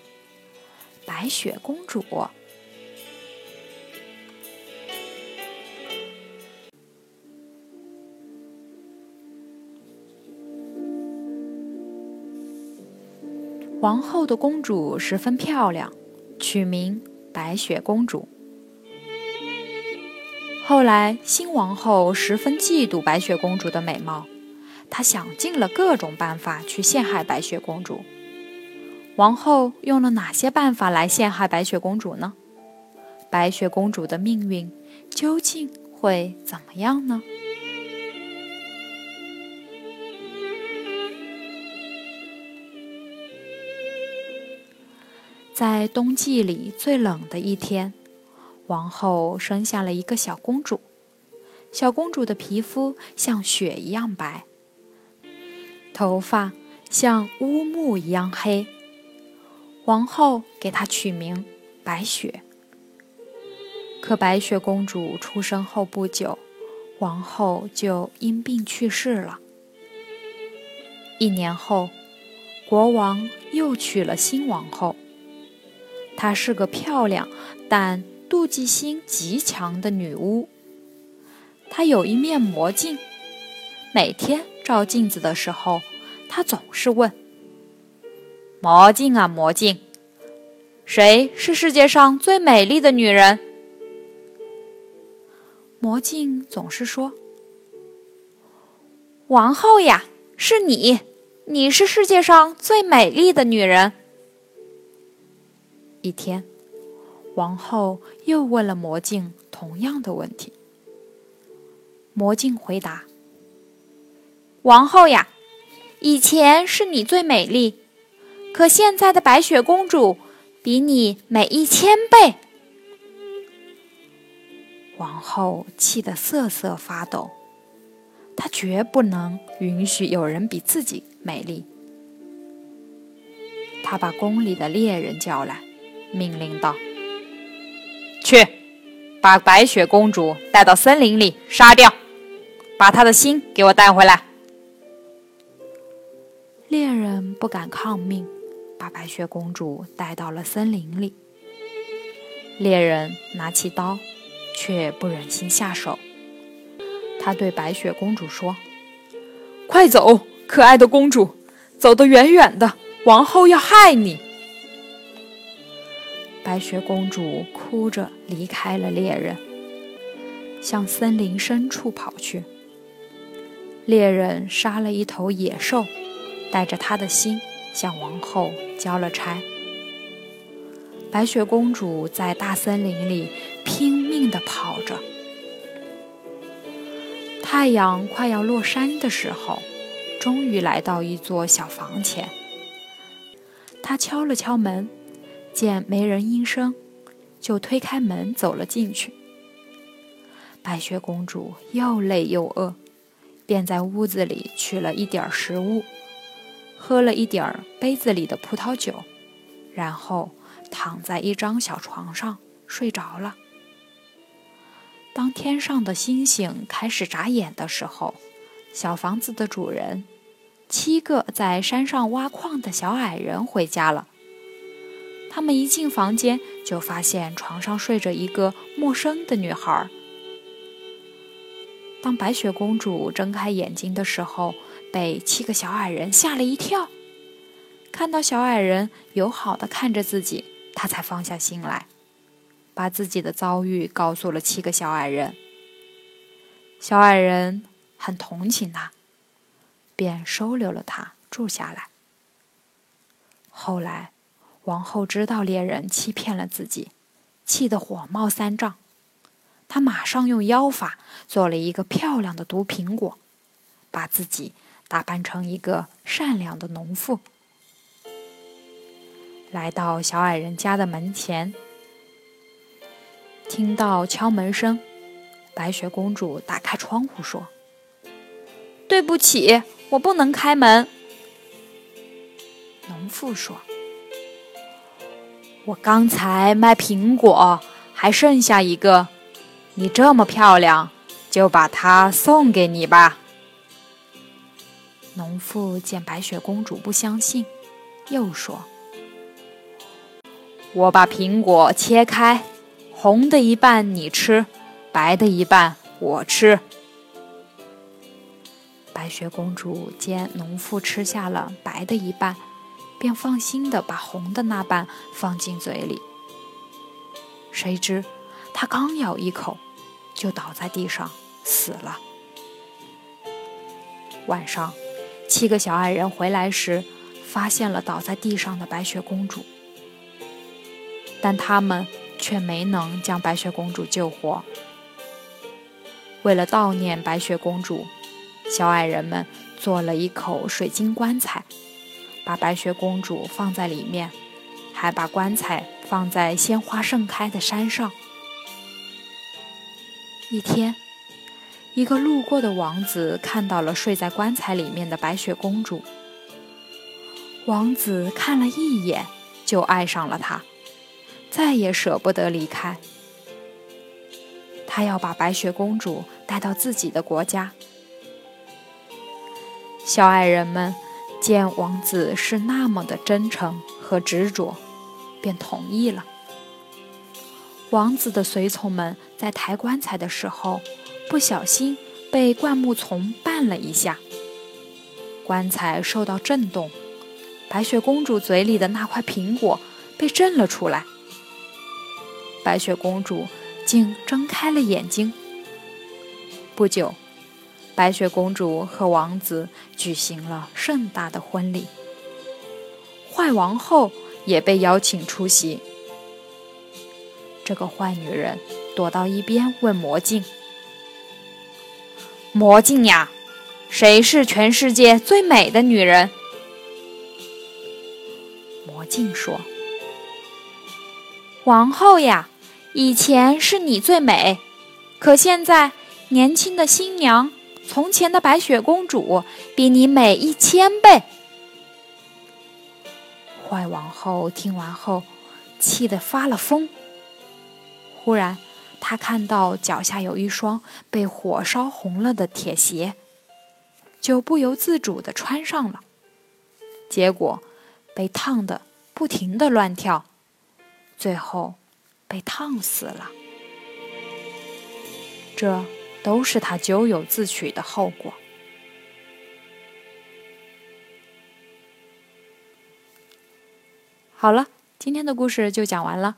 《白雪公主》。王后的公主十分漂亮，取名白雪公主。后来，新王后十分嫉妒白雪公主的美貌，她想尽了各种办法去陷害白雪公主。王后用了哪些办法来陷害白雪公主呢？白雪公主的命运究竟会怎么样呢？在冬季里最冷的一天，王后生下了一个小公主。小公主的皮肤像雪一样白，头发像乌木一样黑。王后给她取名白雪。可白雪公主出生后不久，王后就因病去世了。一年后，国王又娶了新王后。她是个漂亮但妒忌心极强的女巫。她有一面魔镜，每天照镜子的时候，她总是问：“魔镜啊，魔镜，谁是世界上最美丽的女人？”魔镜总是说：“王后呀，是你，你是世界上最美丽的女人。”一天，王后又问了魔镜同样的问题。魔镜回答：“王后呀，以前是你最美丽，可现在的白雪公主比你美一千倍。”王后气得瑟瑟发抖，她绝不能允许有人比自己美丽。她把宫里的猎人叫来。命令道：“去，把白雪公主带到森林里杀掉，把她的心给我带回来。”猎人不敢抗命，把白雪公主带到了森林里。猎人拿起刀，却不忍心下手。他对白雪公主说：“快走，可爱的公主，走得远远的，王后要害你。”白雪公主哭着离开了猎人，向森林深处跑去。猎人杀了一头野兽，带着他的心向王后交了差。白雪公主在大森林里拼命地跑着。太阳快要落山的时候，终于来到一座小房前。她敲了敲门。见没人应声，就推开门走了进去。白雪公主又累又饿，便在屋子里取了一点食物，喝了一点儿杯子里的葡萄酒，然后躺在一张小床上睡着了。当天上的星星开始眨眼的时候，小房子的主人——七个在山上挖矿的小矮人回家了。他们一进房间，就发现床上睡着一个陌生的女孩。当白雪公主睁开眼睛的时候，被七个小矮人吓了一跳。看到小矮人友好的看着自己，他才放下心来，把自己的遭遇告诉了七个小矮人。小矮人很同情他，便收留了他住下来。后来。王后知道猎人欺骗了自己，气得火冒三丈。她马上用妖法做了一个漂亮的毒苹果，把自己打扮成一个善良的农妇。来到小矮人家的门前，听到敲门声，白雪公主打开窗户说：“对不起，我不能开门。”农妇说：“我刚才卖苹果，还剩下一个，你这么漂亮，就把它送给你吧。”农妇见白雪公主不相信，又说：“我把苹果切开，红的一半你吃，白的一半我吃。”白雪公主见农妇吃下了白的一半，便放心的把红的那半放进嘴里。谁知她刚咬一口，就倒在地上死了。晚上。七个小矮人回来时，发现了倒在地上的白雪公主，但他们却没能将白雪公主救活。为了悼念白雪公主，小矮人们做了一口水晶棺材，把白雪公主放在里面，还把棺材放在鲜花盛开的山上。一天。一个路过的王子看到了睡在棺材里面的白雪公主。王子看了一眼，就爱上了她，再也舍不得离开。他要把白雪公主带到自己的国家。小矮人们见王子是那么的真诚和执着，便同意了。王子的随从们在抬棺材的时候。不小心被灌木丛绊了一下，棺材受到震动，白雪公主嘴里的那块苹果被震了出来。白雪公主竟睁开了眼睛。不久，白雪公主和王子举行了盛大的婚礼，坏王后也被邀请出席。这个坏女人躲到一边问魔镜。魔镜呀，谁是全世界最美的女人？魔镜说：“王后呀，以前是你最美，可现在年轻的新娘，从前的白雪公主比你美一千倍。”坏王后听完后，气得发了疯。忽然。他看到脚下有一双被火烧红了的铁鞋，就不由自主地穿上了，结果被烫得不停地乱跳，最后被烫死了。这都是他咎由自取的后果。好了，今天的故事就讲完了。